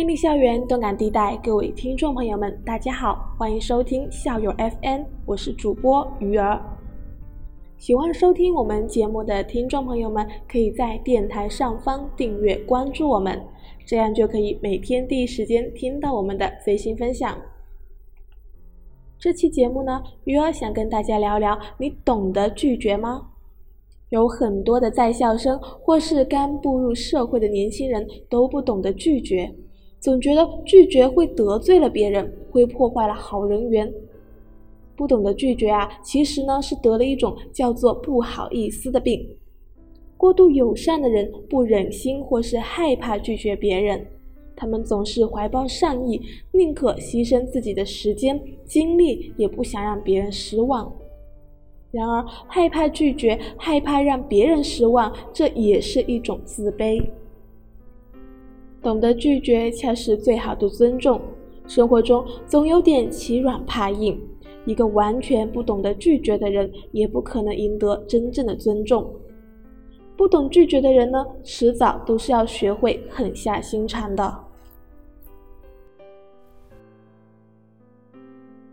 魅力校园，动感地带，各位听众朋友们，大家好，欢迎收听校友 FM，我是主播鱼儿。喜欢收听我们节目的听众朋友们，可以在电台上方订阅关注我们，这样就可以每天第一时间听到我们的最新分享。这期节目呢，鱼儿想跟大家聊聊，你懂得拒绝吗？有很多的在校生或是刚步入社会的年轻人都不懂得拒绝，总觉得拒绝会得罪了别人，会破坏了好人缘。不懂得拒绝啊，其实呢是得了一种叫做不好意思的病。过度友善的人不忍心或是害怕拒绝别人，他们总是怀抱善意，宁可牺牲自己的时间精力，也不想让别人失望。然而，害怕拒绝，害怕让别人失望，这也是一种自卑。懂得拒绝，才是最好的尊重。生活中总有点欺软怕硬，一个完全不懂得拒绝的人，也不可能赢得真正的尊重。不懂拒绝的人呢，迟早都是要学会狠下心肠的。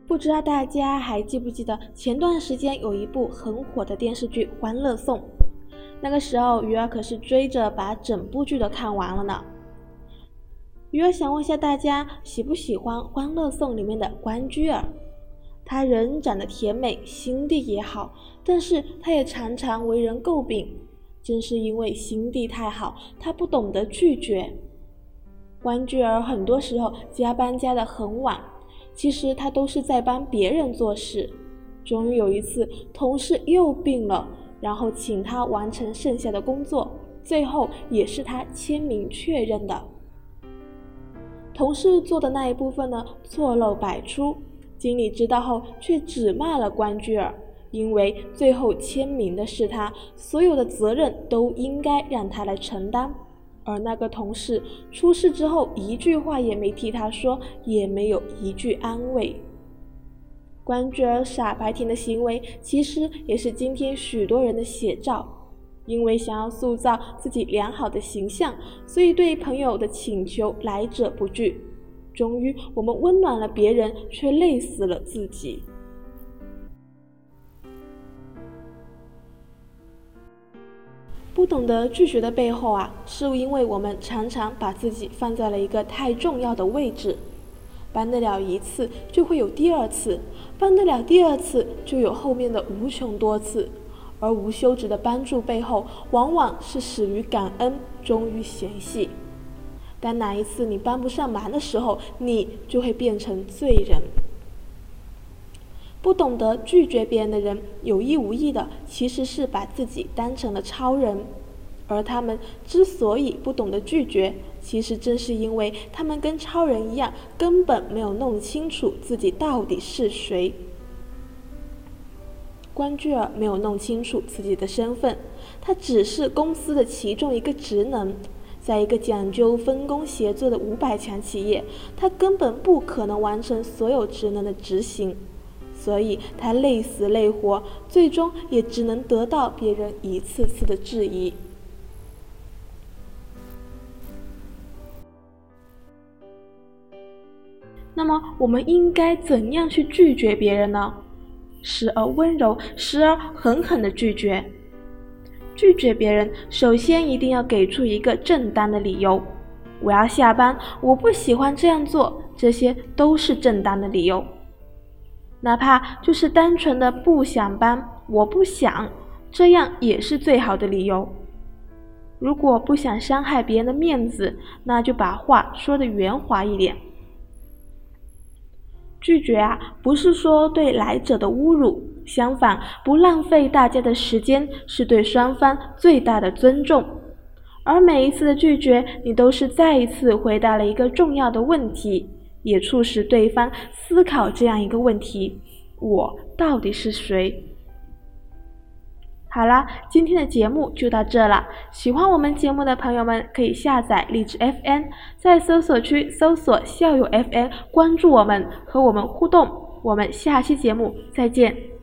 不知道大家还记不记得前段时间有一部很火的电视剧《欢乐颂》，那个时候鱼儿可是追着把整部剧都看完了呢。鱼儿想问下大家，喜不喜欢《欢乐颂》里面的关雎尔？她人长得甜美，心地也好，但是她也常常为人诟病。正是因为心地太好，她不懂得拒绝。关雎尔很多时候加班加的很晚。其实他都是在帮别人做事。终于有一次，同事又病了，然后请他完成剩下的工作，最后也是他签名确认的。同事做的那一部分呢，错漏百出。经理知道后，却只骂了关雎尔，因为最后签名的是他，所有的责任都应该让他来承担。而那个同事出事之后，一句话也没替他说，也没有一句安慰。关雎尔傻白甜的行为，其实也是今天许多人的写照。因为想要塑造自己良好的形象，所以对朋友的请求来者不拒。终于，我们温暖了别人，却累死了自己。不懂得拒绝的背后啊，是因为我们常常把自己放在了一个太重要的位置，帮得了一次就会有第二次，帮得了第二次就有后面的无穷多次，而无休止的帮助背后，往往是始于感恩，终于嫌隙。当哪一次你帮不上忙的时候，你就会变成罪人。不懂得拒绝别人的人，有意无意的其实是把自己当成了超人，而他们之所以不懂得拒绝，其实正是因为他们跟超人一样，根本没有弄清楚自己到底是谁。关雎尔没有弄清楚自己的身份，他只是公司的其中一个职能，在一个讲究分工协作的五百强企业，他根本不可能完成所有职能的执行。所以他累死累活，最终也只能得到别人一次次的质疑。那么，我们应该怎样去拒绝别人呢？时而温柔，时而狠狠的拒绝。拒绝别人，首先一定要给出一个正当的理由。我要下班，我不喜欢这样做，这些都是正当的理由。哪怕就是单纯的不想搬，我不想，这样也是最好的理由。如果不想伤害别人的面子，那就把话说的圆滑一点。拒绝啊，不是说对来者的侮辱，相反，不浪费大家的时间，是对双方最大的尊重。而每一次的拒绝，你都是再一次回答了一个重要的问题。也促使对方思考这样一个问题：我到底是谁？好啦，今天的节目就到这了。喜欢我们节目的朋友们，可以下载荔枝 FM，在搜索区搜索校友 FM，关注我们，和我们互动。我们下期节目再见。